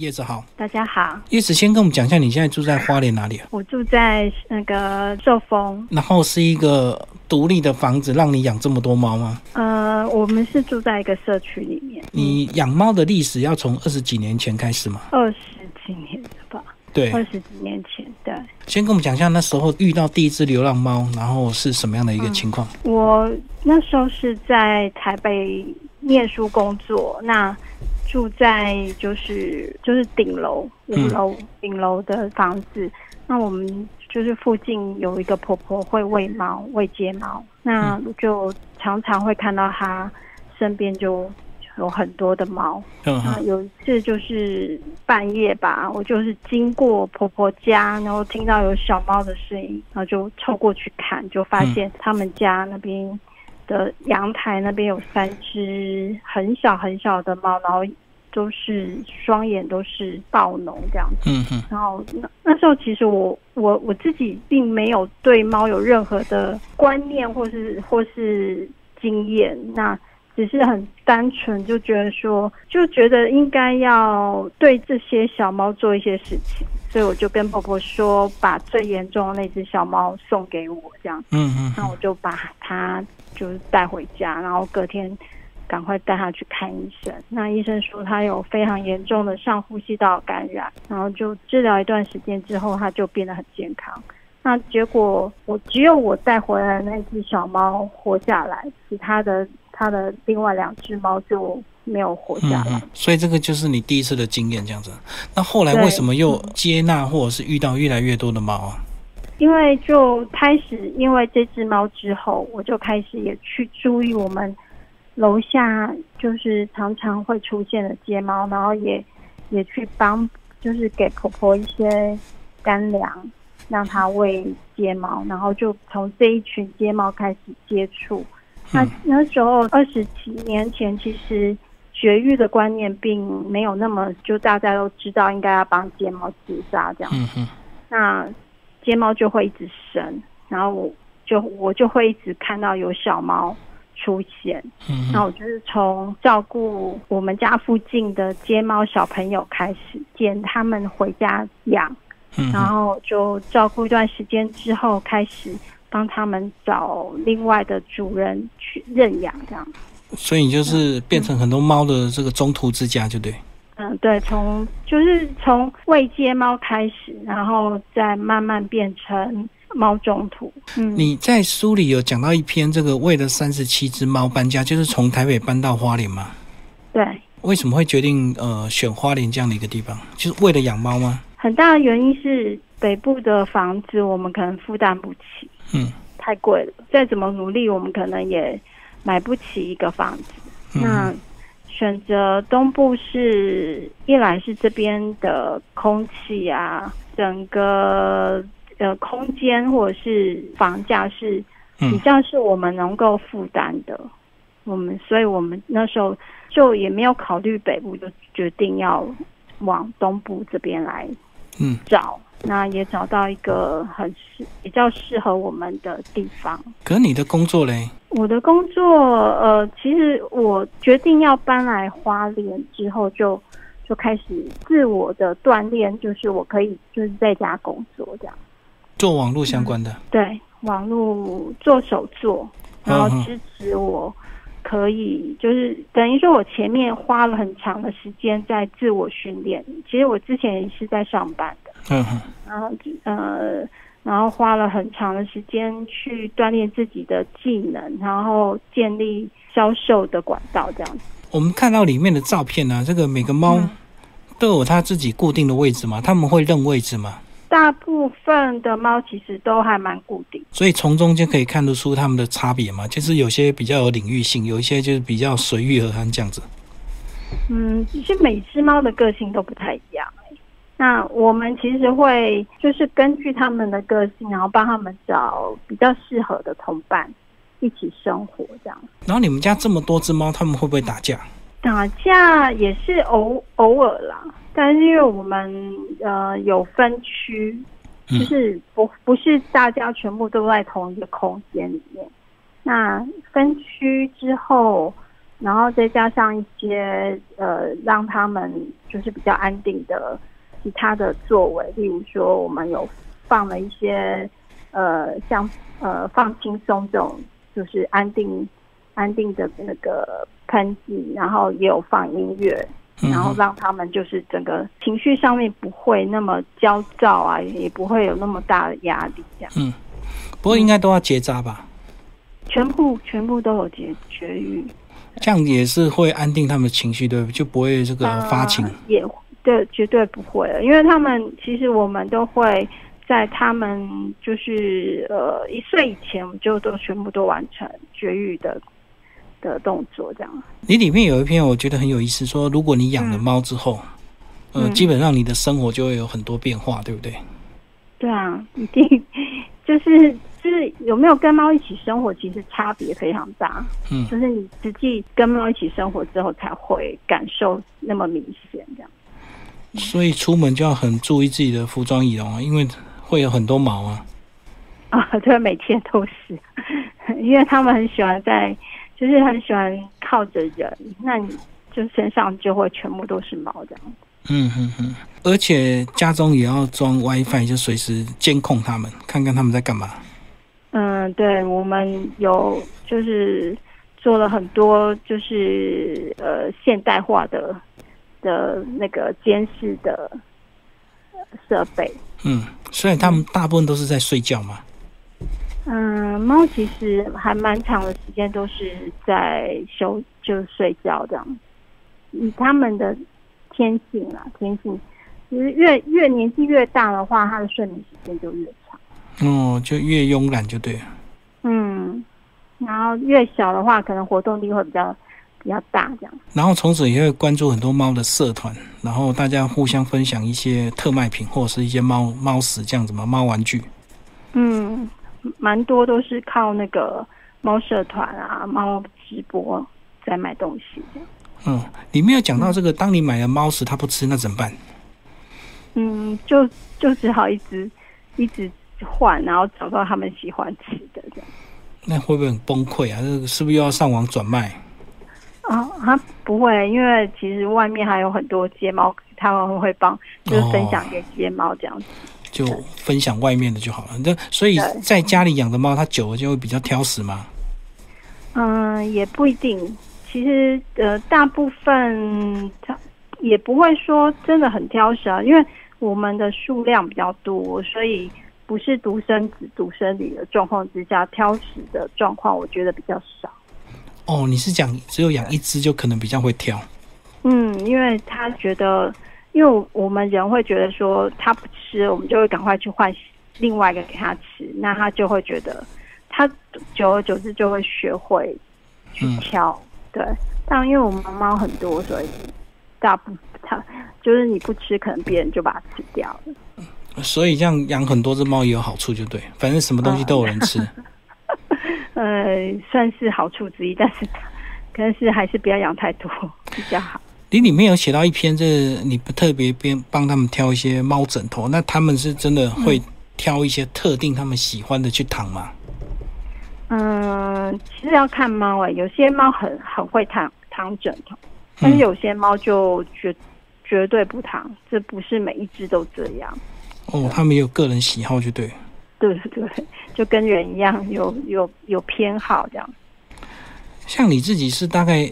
叶子好，大家好。叶子先跟我们讲一下，你现在住在花莲哪里啊？我住在那个寿丰，然后是一个独立的房子，让你养这么多猫吗？呃，我们是住在一个社区里面。你养猫的历史要从二十几年前开始吗？二十几年了吧？对，二十几年前。对。先跟我们讲一下那时候遇到第一只流浪猫，然后是什么样的一个情况？我那时候是在台北念书工作，那。住在就是就是顶楼五楼顶楼的房子，那我们就是附近有一个婆婆会喂猫喂街猫，那就常常会看到她身边就有很多的猫。嗯，有一次就是半夜吧，我就是经过婆婆家，然后听到有小猫的声音，然后就凑过去看，就发现他们家那边的阳台那边有三只很小很小的猫，然后。都是双眼都是暴脓这样子，嗯哼。然后那那时候其实我我我自己并没有对猫有任何的观念或是或是经验，那只是很单纯就觉得说，就觉得应该要对这些小猫做一些事情，所以我就跟婆婆说，把最严重的那只小猫送给我这样，嗯嗯。那我就把它就是带回家，然后隔天。赶快带他去看医生。那医生说他有非常严重的上呼吸道感染，然后就治疗一段时间之后，他就变得很健康。那结果我只有我带回来那只小猫活下来，其他的他的另外两只猫就没有活下来。所以这个就是你第一次的经验，这样子。那后来为什么又接纳或者是遇到越来越多的猫啊？因为就开始因为这只猫之后，我就开始也去注意我们。楼下就是常常会出现的街猫，然后也也去帮，就是给婆婆一些干粮，让她喂街猫，然后就从这一群街猫开始接触。那那时候二十几年前，其实绝育的观念并没有那么，就大家都知道应该要帮睫毛自杀这样。那街猫就会一直生，然后我就我就会一直看到有小猫。出现，嗯那我就是从照顾我们家附近的街猫小朋友开始，捡他们回家养，然后就照顾一段时间之后，开始帮他们找另外的主人去认养，这样。所以你就是变成很多猫的这个中途之家，就对。嗯，对，从就是从喂街猫开始，然后再慢慢变成。猫中途，嗯，你在书里有讲到一篇，这个为了三十七只猫搬家，就是从台北搬到花莲吗？对。为什么会决定呃选花莲这样的一个地方？就是为了养猫吗？很大的原因是北部的房子我们可能负担不起，嗯，太贵了。再怎么努力，我们可能也买不起一个房子。那选择东部是一来是这边的空气啊，整个。呃空间或者是房价是比较是我们能够负担的，我们所以我们那时候就也没有考虑北部，就决定要往东部这边来嗯找，那也找到一个很适比较适合我们的地方。可你的工作嘞？我的工作呃，其实我决定要搬来花莲之后，就就开始自我的锻炼，就是我可以就是在家工作这样。做网络相关的，对网络做手作，然后支持我，可以就是等于说，我前面花了很长的时间在自我训练。其实我之前也是在上班的，嗯哼，然后呃，然后花了很长的时间去锻炼自己的技能，然后建立销售的管道，这样子。我们看到里面的照片呢，这个每个猫都有它自己固定的位置吗？他们会认位置吗？大部分的猫其实都还蛮固定，所以从中间可以看得出它们的差别嘛。就是有些比较有领域性，有一些就是比较随遇而安这样子。嗯，其实每只猫的个性都不太一样。那我们其实会就是根据他们的个性，然后帮他们找比较适合的同伴一起生活这样。然后你们家这么多只猫，他们会不会打架？打架也是偶偶尔啦。但是因为我们呃有分区，就是不不是大家全部都在同一个空间里面。那分区之后，然后再加上一些呃，让他们就是比较安定的其他的作为，例如说我们有放了一些呃，像呃放轻松这种，就是安定安定的那个喷剂，然后也有放音乐，然后让他们就是整个情绪上面不会那么焦躁啊，也不会有那么大的压力这样。嗯，不过应该都要结扎吧？全部全部都有结绝育。这样也是会安定他们的情绪，对不？就不会这个发情。也对，绝对不会了，因为他们其实我们都会在他们就是呃一岁以前，我们就都全部都完成绝育的的动作，这样。你里面有一篇我觉得很有意思，说如果你养了猫之后，呃，基本上你的生活就会有很多变化，对不对？对啊，一定 就是。就是有没有跟猫一起生活，其实差别非常大。嗯，就是你实际跟猫一起生活之后，才会感受那么明显这样。所以出门就要很注意自己的服装仪容啊，因为会有很多毛啊。啊，对，每天都是，因为他们很喜欢在，就是很喜欢靠着人，那你就身上就会全部都是毛这样。嗯哼哼，而且家中也要装 WiFi，就随时监控他们，看看他们在干嘛。嗯，对，我们有就是做了很多就是呃现代化的的那个监视的设备。嗯，所以他们大部分都是在睡觉吗？嗯，猫其实还蛮长的时间都是在休就睡觉这样。以他们的天性啊，天性其实越越年纪越大的话，他的睡眠时间就越长。哦，就越慵懒就对了。嗯，然后越小的话，可能活动力会比较比较大，这样。然后从此也会关注很多猫的社团，然后大家互相分享一些特卖品或者是一些猫猫食这样子嘛，猫玩具。嗯，蛮多都是靠那个猫社团啊、猫直播在卖东西的。嗯，你没有讲到这个，当你买了猫食它不吃，那怎么办？嗯，就就只好一直一直。换，然后找到他们喜欢吃的这样，那会不会很崩溃啊？这是不是又要上网转卖？啊，他不会，因为其实外面还有很多街猫，他们会帮，就是分享给街猫这样子，就分享外面的就好了。那所以在家里养的猫，它久了就会比较挑食吗？嗯，也不一定。其实呃，大部分它也不会说真的很挑食啊，因为我们的数量比较多，所以。不是独生子、独生女的状况之下，挑食的状况，我觉得比较少。哦，你是讲只有养一只就可能比较会挑？嗯，因为他觉得，因为我们人会觉得说他不吃，我们就会赶快去换另外一个给他吃，那他就会觉得，他久而久之就会学会去挑。对，但因为我们猫很多，所以大部分它就是你不吃，可能别人就把它吃掉了。所以这样养很多只猫也有好处，就对，反正什么东西都有人吃。呃，算是好处之一，但是，但是还是不要养太多比较好。你里面有写到一篇，这你不特别边帮他们挑一些猫枕头，那他们是真的会挑一些特定他们喜欢的去躺吗？嗯，其实要看猫哎，有些猫很很会躺躺枕头，但是有些猫就绝绝对不躺，这不是每一只都这样。哦，他们有个人喜好，就对。对 对，就跟人一样，有有有偏好这样。像你自己是大概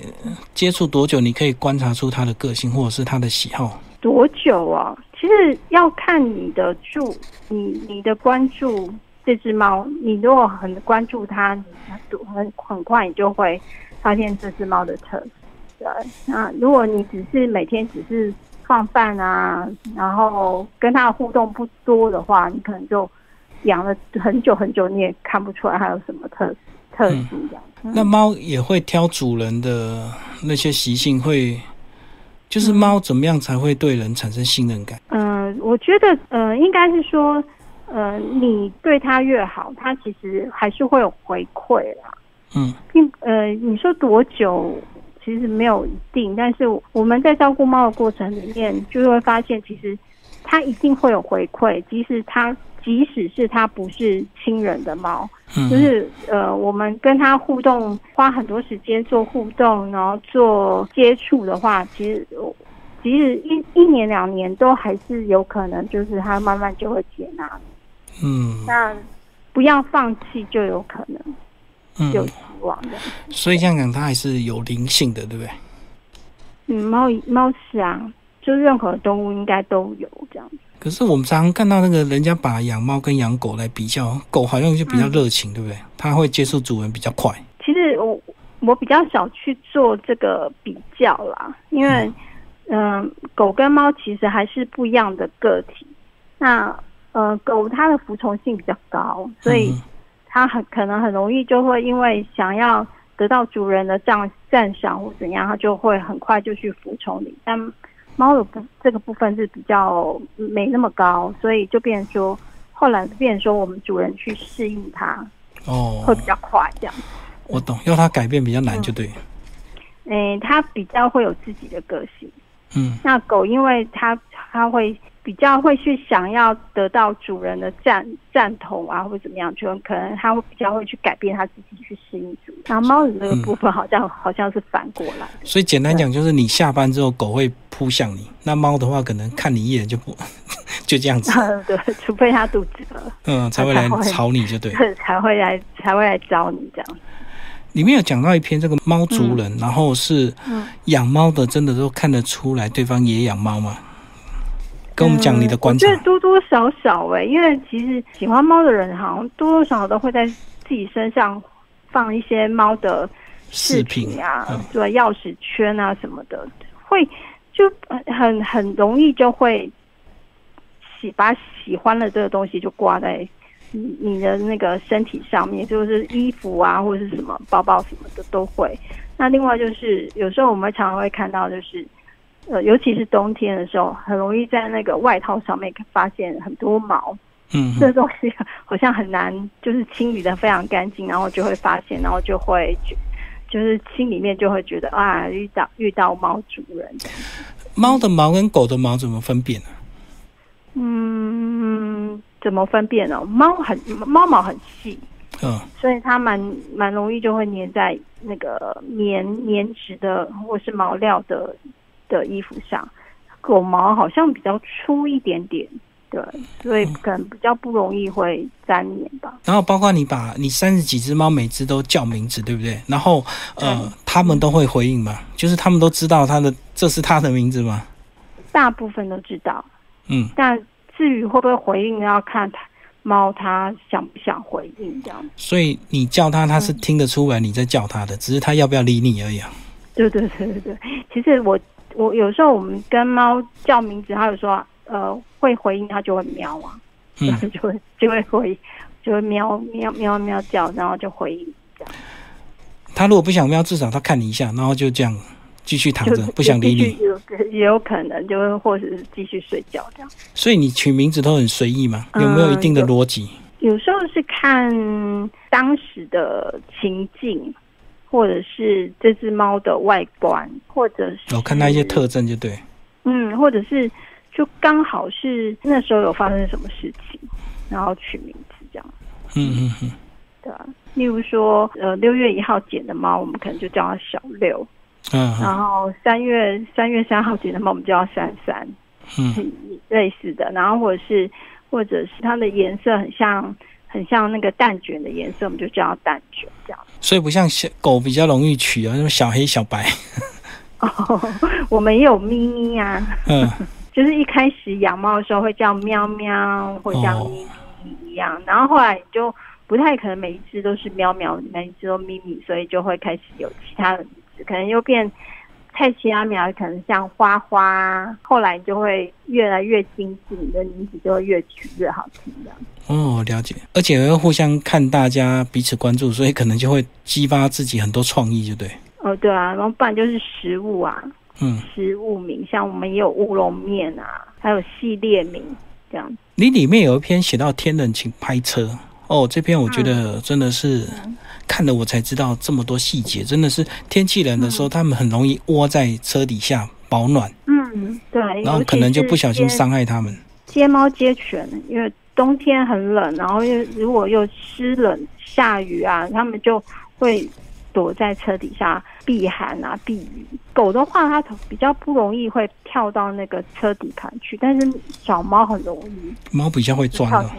接触多久？你可以观察出他的个性或者是他的喜好？多久啊？其实要看你的注，你你的关注这只猫。你如果很关注它，你很很快你就会发现这只猫的特色。对，那如果你只是每天只是。放饭啊，然后跟它的互动不多的话，你可能就养了很久很久，你也看不出来它有什么特特殊这样。那猫也会挑主人的那些习性，会就是猫怎么样才会对人产生信任感？嗯，我觉得呃，应该是说，呃，你对它越好，它其实还是会有回馈啦。嗯，并呃，你说多久？其实没有一定，但是我们在照顾猫的过程里面，就会发现，其实它一定会有回馈，即使它即使是它不是亲人的猫，嗯，就是呃，我们跟它互动，花很多时间做互动，然后做接触的话，其实呃即使一一年两年，都还是有可能，就是它慢慢就会接纳你。嗯那不要放弃，就有可能有嗯，希望的。所以这样讲，它还是有灵性的，对不对？嗯，猫猫是啊，就任何动物应该都有这样。可是我们常常看到那个人家把养猫跟养狗来比较，狗好像就比较热情，对不对？它会接受主人比较快。其实我我比较少去做这个比较啦，因为嗯、狗跟猫其实还是不一样的个体。那呃，狗它的服从性比较高，所以嗯它很可能很容易就会因为想要得到主人的赞赞赏或怎样，它就会很快就去服从你。但猫的部这个部分是比较没那么高，所以就变成说，后来变成说我们主人去适应它哦会，比较快这样。我懂，要它改变比较难，就对了。诶，它比较会有自己的个性。嗯那狗因为它它会比较会去想要得到主人的赞赞同啊，或者怎么样，就可能它会比较会去改变它自己去适应主人。然后猫的这个部分好像、好像是反过来。所以简单讲，就是你下班之后，狗会扑向你；那猫的话，可能看你一眼就不，就这样子，对，除非它肚子饿，嗯，才会来吵你，就对。才会来才会来找你这样。里面有讲到一篇这个猫族人，然后是嗯养猫的，真的都看得出来对方也养猫吗？跟我们讲你的观察嗯我觉。得多多少少哎、因为其实喜欢猫的人好像多多少少都会在自己身上放一些猫的饰品啊，嗯对，钥匙圈啊什么的，会就很很容易就会喜把喜欢的这个东西就挂在你你的那个身体上面，就是衣服啊或者是什么包包什么的都会。那另外就是有时候我们常常会看到就是。呃，尤其是冬天的时候，很容易在那个外套上面发现很多毛，嗯这东西 好像很难，就是清理的非常干净，然后就会发现，然后就会觉就是心里面就会觉得啊，遇到遇到猫主人。猫的毛跟狗的毛怎么分辨呢、嗯，怎么分辨呢？猫很猫毛很细，嗯所以它蛮蛮容易就会粘在那个棉棉质的或是毛料的的衣服上。狗毛好像比较粗一点点，对，所以可能比较不容易会粘黏吧。然后包括你把你三十几只猫，每只都叫名字，对不对？然后呃，它们都会回应嘛，就是它们都知道它的这是它的名字吗。大部分都知道，嗯，但至于会不会回应，要看它猫它想不想回应这样。所以你叫它，它是听得出来你在叫它的，只是它要不要理你而已、啊。对对对对对，其实我我有时候我们跟猫叫名字，它有说呃会回应，它就会喵啊，嗯，就会就会回就会喵喵喵喵叫，然后就回应这样。它如果不想喵，至少它看你一下，然后就这样继续躺着，不想理你。有也有可能就会或者是继续睡觉这样。所以你取名字都很随意嘛？嗯有没有一定的逻辑？有时候是看当时的情境，或者是这只猫的外观，或者是我、哦看它一些特征就对。嗯，或者是就刚好是那时候有发生什么事情，然后取名字这样，嗯嗯嗯，对啊。例如说，呃，六月一号捡的猫，我们可能就叫它小六；嗯然后三月三月三号捡的猫，我们叫它三三，嗯类似的。然后或者是或者是它的颜色很像很像那个蛋卷的颜色，我们就叫它蛋卷这样。所以不像小狗比较容易取啊，什么小黑小白。哦，我们也有咪咪啊，嗯 就是一开始养猫的时候会叫喵喵，或叫哦咪咪一样，然后后来就不太可能每一只都是喵喵，每一只都咪咪，所以就会开始有其他的名字，可能又变蔡奇阿苗，可能像花花，后来就会越来越精致，你的名字就会越取越好听这样。哦，了解。而且会互相看大家彼此关注，所以可能就会激发自己很多创意，就对。哦，对啊，然后不然就是食物啊，嗯，食物名，像我们也有乌龙面啊，还有系列名这样。你里面有一篇写到天冷请拍车哦，这篇我觉得真的是看了我才知道这么多细节，真的是天气冷的时候，他们很容易窝在车底下保暖，嗯，对，然后可能就不小心伤害他们。接猫接犬，因为冬天很冷，然后又如果又湿冷下雨啊，他们就会躲在车底下避寒啊避雨。狗的话，它比较不容易会跳到那个车底盘去，但是小猫很容易。猫比较会钻的。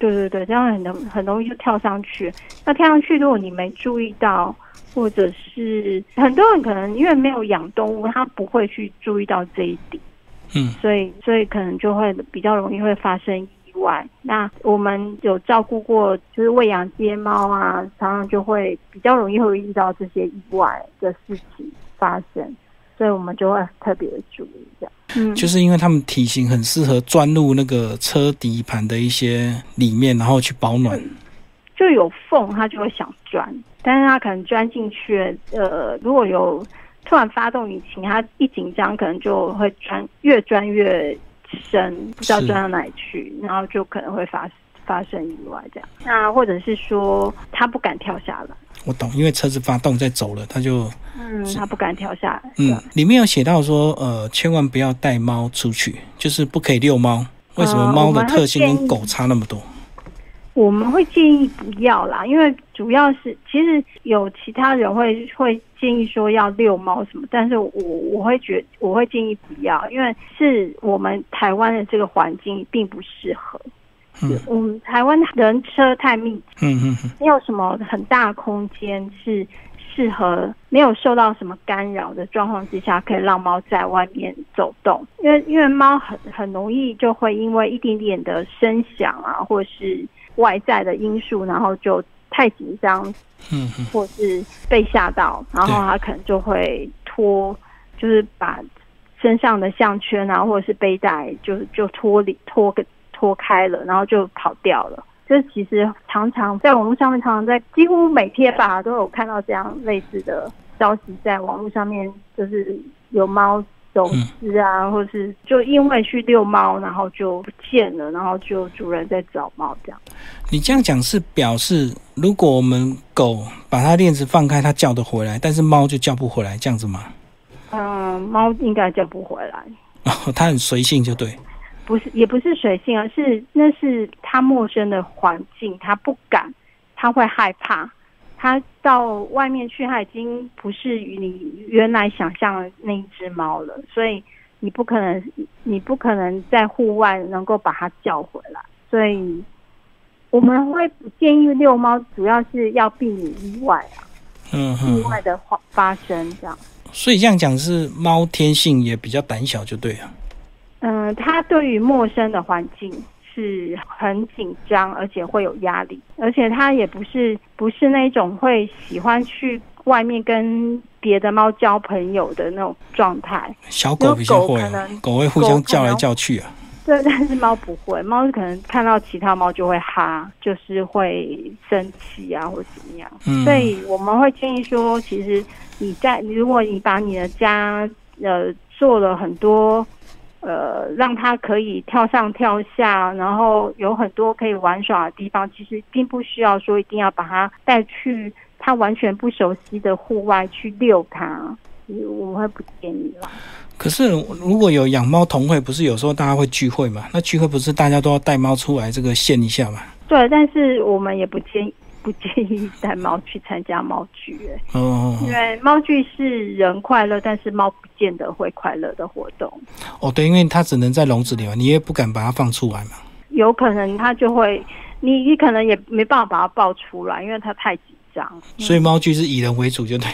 对对对，这样很容很容易就跳上去。那跳上去，如果你没注意到，或者是很多人可能因为没有养动物，他不会去注意到这一点。嗯，所以所以可能就会比较容易会发生意外。那我们有照顾过，就是喂养街猫啊，常常就会比较容易会遇到这些意外的事情发生，所以我们就会特别的注意这样。嗯，就是因为他们体型很适合钻入那个车底盘的一些里面，然后去保暖。就有缝，它就会想钻，但是它可能钻进去，呃，如果有。突然发动引擎，它一紧张，可能就会钻越钻越深，不知道钻到哪里去，然后就可能会发发生意外这样。那或者是说，他不敢跳下来。我懂，因为车子发动在走了，他就嗯，他不敢跳下来。嗯，里面有写到说，呃，千万不要带猫出去，就是不可以遛猫。为什么猫的特性跟狗差那么多？我们会建议不要啦，因为主要是其实有其他人会会建议说要遛猫什么，但是我我会觉我会建议不要，因为是我们台湾的这个环境并不适合。嗯，我们台湾人车太密集，嗯嗯嗯，没有什么很大空间是适合没有受到什么干扰的状况之下，可以让猫在外面走动。因为因为猫很很容易就会因为一点点的声响啊，或是外在的因素，然后就太紧张，嗯，或是被吓到，然后它可能就会脱，就是把身上的项圈啊，或者是背带，就就脱离脱个脱开了，然后就跑掉了。就是其实常常在网络上面，常常在几乎每天吧都有看到这样类似的消息，在网络上面就是有猫。走失啊，或是就因为去遛猫，然后就不见了，然后就主人在找猫这样。你这样讲是表示，如果我们狗把它链子放开，它叫得回来，但是猫就叫不回来，这样子吗？嗯，猫应该叫不回来。哦，它很随性，就对。不是，也不是水性，而是那是它陌生的环境，它不敢，它会害怕。它到外面去，它已经不是与你原来想象的那一只猫了，所以你不可能，你不可能在户外能够把它叫回来。所以我们会不建议遛猫，主要是要避免意外啊，嗯，意外的发发生这样。所以这样讲是猫天性也比较胆小，就对了。嗯，它对于陌生的环境。是很紧张，而且会有压力，而且它也不是不是那种会喜欢去外面跟别的猫交朋友的那种状态。小狗比较会，狗会互相叫来叫去啊。对，但是猫不会，猫可能看到其他猫就会哈，就是会生气啊，或怎么样。嗯，所以我们会建议说，其实你在如果你把你的家呃做了很多。呃，让它可以跳上跳下，然后有很多可以玩耍的地方。其实并不需要说一定要把它带去它完全不熟悉的户外去遛它，我们会不建议啦。可是如果有养猫同会，不是有时候大家会聚会嘛？那聚会不是大家都要带猫出来这个现一下嘛？对，但是我们也不建议。不建议带猫去参加猫聚，哎，哦，因为猫聚是人快乐，但是猫不见得会快乐的活动。哦，对，因为它只能在笼子里嘛，你也不敢把它放出来嘛。有可能它就会，你你可能也没办法把它抱出来，因为它太紧张。所以猫聚是以人为主，就对。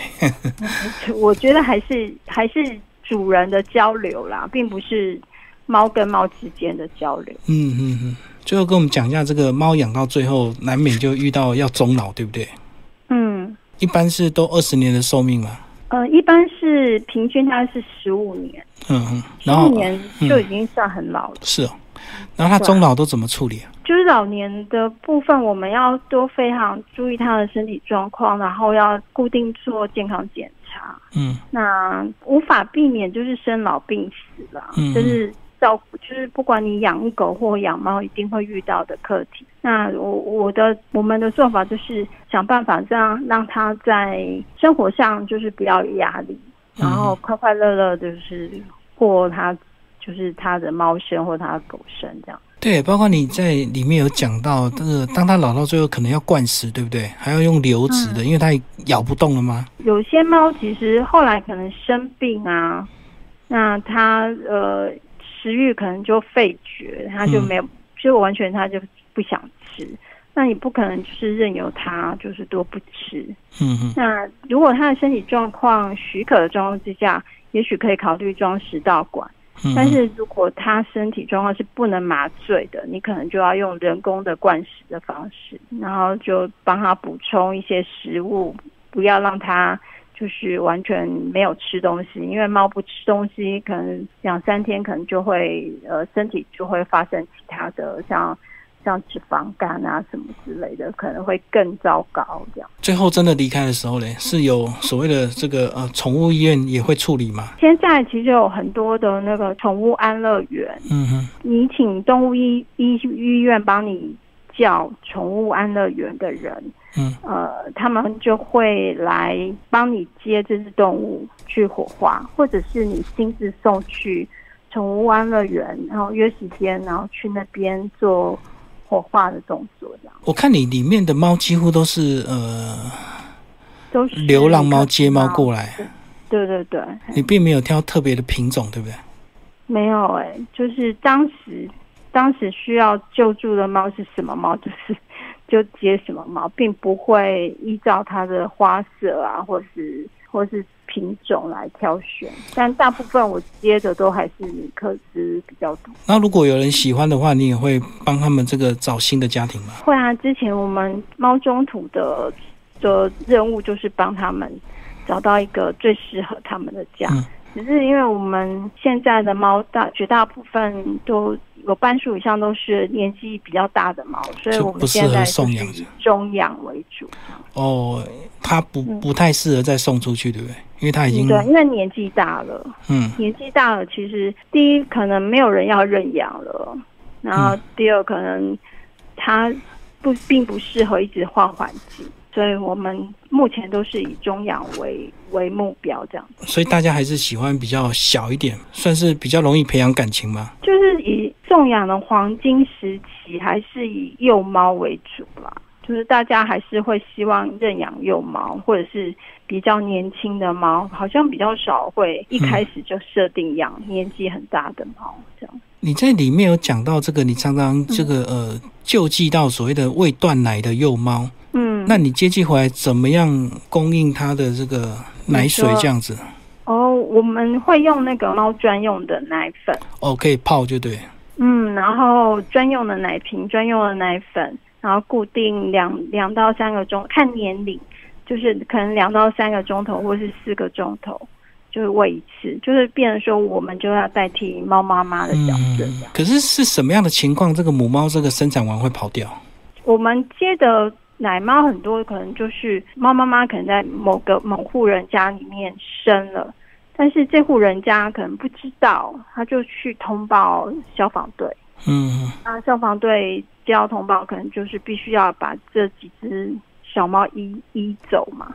我觉得还是还是主人的交流啦，并不是猫跟猫之间的交流。嗯嗯嗯。最后跟我们讲一下，这个猫养到最后难免就遇到要终老，对不对？嗯，一般是都二十年的寿命嘛。呃，一般是平均大概是十五年。嗯嗯，然后年就已经算很老了。是哦，然后它终老都怎么处理啊？就是老年的部分，我们要都非常注意他的身体状况，然后要固定做健康检查。嗯，那无法避免就是生老病死了，嗯就是。照顾就是不管你养狗或养猫，一定会遇到的课题。那我我的我们的做法就是想办法这样让它在生活上就是不要有压力，然后快快乐乐就是过它就是它的猫生或它的狗生这样。对，包括你在里面有讲到，这个当它老到最后可能要灌食，对不对？还要用流质的，因为它咬不动了吗？有些猫其实后来可能生病啊，那它呃食欲可能就废绝，他就没有，就完全他就不想吃。那你不可能就是任由他就是都不吃。嗯嗯。那如果他的身体状况许可的状况之下，也许可以考虑装食道管。但是如果他身体状况是不能麻醉的，你可能就要用人工的灌食的方式，然后就帮他补充一些食物，不要让他就是完全没有吃东西，因为猫不吃东西，可能两三天可能就会呃身体就会发生其他的像。像脂肪肝啊什么之类的，可能会更糟糕。这样，最后真的离开的时候呢，是有所谓的这个呃宠物医院也会处理吗？现在其实有很多的那个宠物安乐园，嗯哼，你请动物医医医院帮你叫宠物安乐园的人，嗯，呃，他们就会来帮你接这只动物去火化，或者是你亲自送去宠物安乐园，然后约时间，然后去那边做。火化的动作，这样。我看你里面的猫几乎都是呃，都是流浪猫接猫过来。对对对。你并没有挑特别的品种，对不对？没有哎，就是当时当时需要救助的猫是什么猫，就是就接什么猫，并不会依照它的花色啊，或是或是。品种来挑选，但大部分我接的都还是米克斯比较多。那如果有人喜欢的话，你也会帮他们这个找新的家庭吗？会啊，之前我们猫中途的的任务就是帮他们找到一个最适合他们的家。只是因为我们现在的猫大绝大部分都。有半数以上都是年纪比较大的猫，所以我们现在送养中养为主。哦，它不不太适合再送出去，对不对？因为它已经对，因为年纪大了。嗯，年纪大了，其实第一可能没有人要认养了，然后第二可能它不并不适合一直换环境。所以我们目前都是以中养为为目标，这样。所以大家还是喜欢比较小一点，算是比较容易培养感情吗？就是以送养的黄金时期，还是以幼猫为主啦。就是大家还是会希望认养幼猫，或者是比较年轻的猫，好像比较少会一开始就设定养年纪很大的猫这样。你在里面有讲到这个，你常常这个呃救济到所谓的未断奶的幼猫。嗯，那你接寄回来怎么样供应它的这个奶水这样子？哦，我们会用那个猫专用的奶粉，哦，可以泡就对。嗯，然后专用的奶瓶、专用的奶粉，然后固定两两到三个钟，看年龄，就是可能两到三个钟头，或是四个钟头，就是喂一次，就是变成说我们就要代替猫妈妈的角色。可是是什么样的情况，这个母猫这个生产完会跑掉？我们接的。奶猫很多可能就是猫妈妈可能在某个某户人家里面生了，但是这户人家可能不知道，他就去通报消防队。嗯，那消防队接到通报，可能就是必须要把这几只小猫移移走嘛。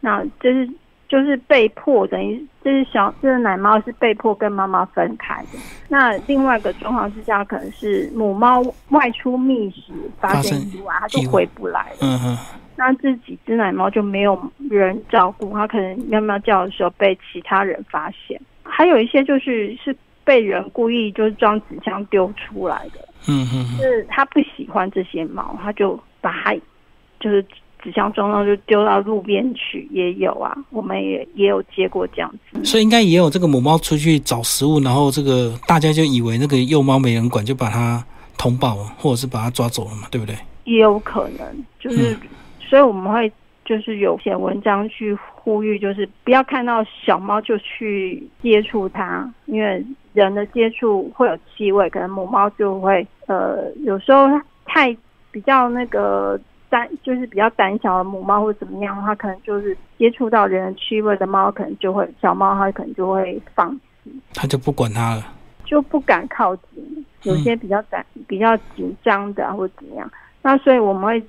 那这是。就是被迫，等于就是小，就是奶猫是被迫跟妈妈分开的。那另外一个状况之下，可能是母猫外出觅食发生意外，它就回不来了。嗯哼。那这几只奶猫就没有人照顾，它可能喵喵叫的时候被其他人发现。还有一些就是是被人故意就是装纸箱丢出来的。嗯哼。是他不喜欢这些猫，他就把它就是。纸箱装装就丢到路边去，也有啊，我们也也有接过这样子。所以应该也有这个母猫出去找食物，然后这个大家就以为那个幼猫没人管，就把它通报了，或者是把它抓走了嘛，对不对？也有可能，就是所以我们会就是有写文章去呼吁，就是不要看到小猫就去接触它，因为人的接触会有气味，可能母猫就会呃有时候太比较那个。胆就是比较胆小的母猫或怎么样，它可能就是接触到人的气味的猫，可能就会小猫，它可能就会放弃，它就不管它了，就不敢靠近。有些比较胆、比较紧张的或怎么样，那所以我们会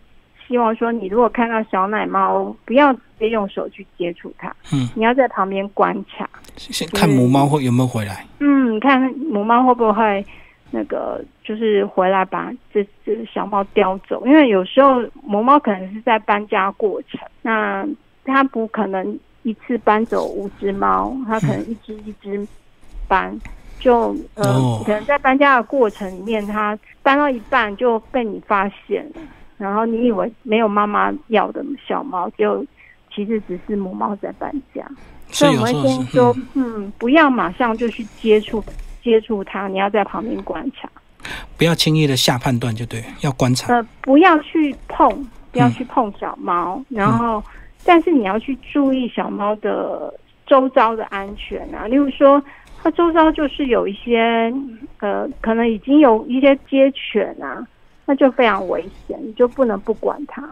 希望说，你如果看到小奶猫，不要直接用手去接触它，嗯，你要在旁边观察，先看母猫会有没有回来，嗯，看母猫会不会那个就是回来把这这小猫叼走，因为有时候母猫可能是在搬家过程，那它不可能一次搬走五只猫，它可能一只一只搬，就呃、哦可能在搬家的过程里面，它搬到一半就被你发现了，然后你以为没有妈妈要的小猫，就其实只是母猫在搬家。所以我们会有时候是建议说嗯，，嗯，不要马上就去接触接触它，你要在旁边观察，不要轻易的下判断，就对，要观察。呃，不要去碰，不嗯要去碰小猫，然后，但是你要去注意小猫的周遭的安全啊，例如说。它周遭就是有一些，呃，可能已经有一些街犬啊，那就非常危险，你就不能不管它。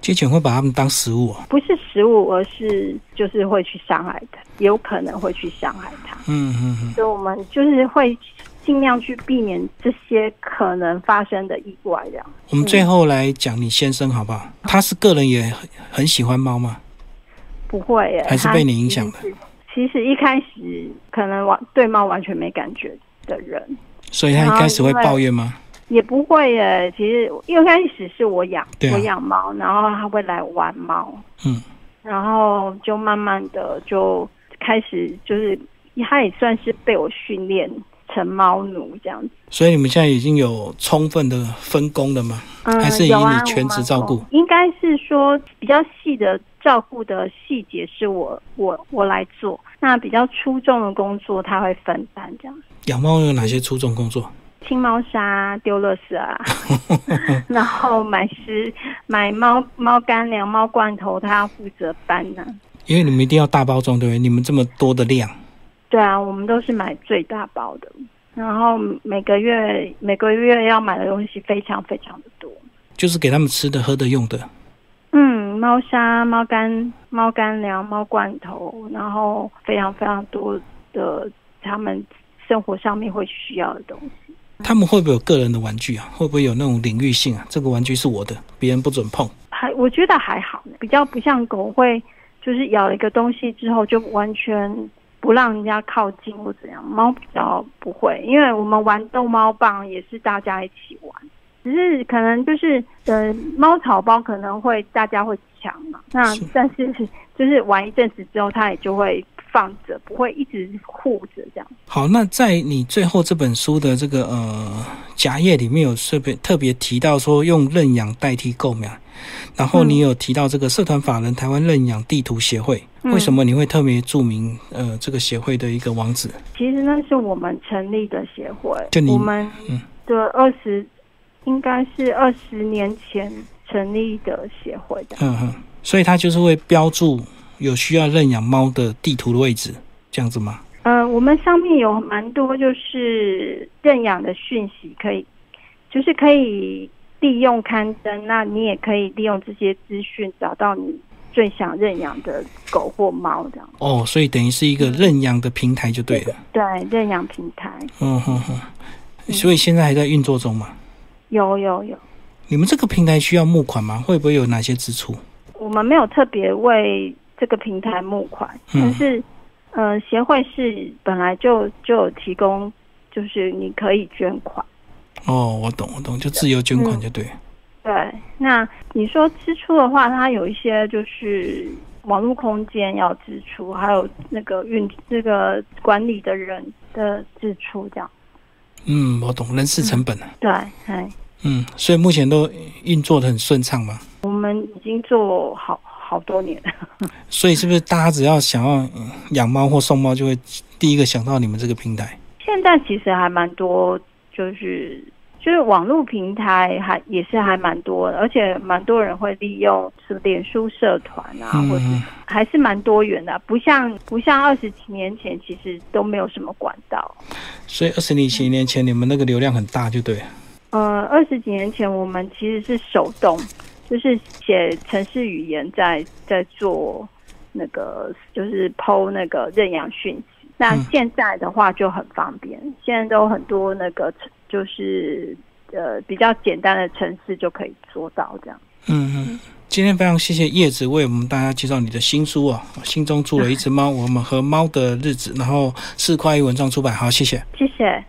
街犬会把它们当食物、哦。不是食物，而是就是会去伤害它，有可能会去伤害它。嗯嗯嗯。所以我们就是会尽量去避免这些可能发生的意外，这样。我们最后来讲你先生好不好？他是个人也很很喜欢猫吗？不会耶，还是被你影响的？其实一开始可能完对猫完全没感觉的人，所以他一开始会抱怨吗？也不会耶。其实一开始是我养，啊我养猫，然后它会来玩猫，嗯，然后就慢慢的就开始就是它也算是被我训练成猫奴这样子。所以你们现在已经有充分的分工了吗？嗯，还是以你全职照顾应该是说比较细的照顾的细节是我我我来做，那比较出众的工作他会分担这样。养猫有哪些出众工作？清猫砂、丢垃圾啊，然后买食、买猫猫干粮、猫罐头，他要负责搬呢、因为你们一定要大包装，对不对？你们这么多的量，对啊，我们都是买最大包的，然后每个月每个月要买的东西非常非常的多。就是给他们吃的、喝的、用的。嗯，猫砂、猫干、猫干粮、猫罐头，然后非常非常多的他们生活上面会需要的东西。他们会不会有个人的玩具啊？会不会有那种领域性啊？这个玩具是我的，别人不准碰。还我觉得还好，比较不像狗会，就是咬了一个东西之后就完全不让人家靠近或怎样。猫比较不会，因为我们玩逗猫棒也是大家一起玩，只是可能就是呃猫草包可能会大家会抢嘛，那是但是 就是玩一阵子之后，它也就会放着，不会一直护着这样。好，那在你最后这本书的这个呃夹页里面有特别特别提到说用认养代替购买，然后你有提到这个社团法人台湾认养地图协会，嗯为什么你会特别注明呃这个协会的一个网址？其实那是我们成立的协会，就你我们嗯的二十应该是二十年前成立的协会的。嗯哼，所以它就是会标注有需要认养猫的地图的位置，这样子吗？呃，我们上面有蛮多就是认养的讯息，可以就是可以利用刊登，那你也可以利用这些资讯找到你最想认养的狗或猫这样。哦，所以等于是一个认养的平台就对了。对，认养平台嗯哼哼，所以现在还在运作中嘛？有有有，你们这个平台需要募款吗？会不会有哪些支出？我们没有特别为这个平台募款，嗯但是呃，协会是本来就就有提供，就是你可以捐款。哦，我懂，我懂，就自由捐款就对。对，那你说支出的话，它有一些就是网络空间要支出，还有那个运这个管理的人的支出，这样。嗯，我懂，人事成本啊。对，哎，嗯，所以目前都运作的很顺畅嘛。我们已经做好好多年。所以是不是大家只要想要嗯养猫或送猫，就会第一个想到你们这个平台？现在其实还蛮多，就是就是网络平台还也是还蛮多的，而且蛮多人会利用是脸书社团啊，嗯或者还是蛮多元的，不像不像二十几年前，其实都没有什么管道。所以二十几年前你们那个流量很大，就对了。呃，二十几年前我们其实是手动，就是写城市语言在在做那个就是剖那个认养讯息。那嗯现在的话就很方便，现在都很多那个就是呃比较简单的城市就可以做到这样。嗯嗯。今天非常谢谢叶子为我们大家介绍你的新书啊，心中住了一只猫，我们和猫的日子，然后四块一文创出版，好，谢谢。谢谢。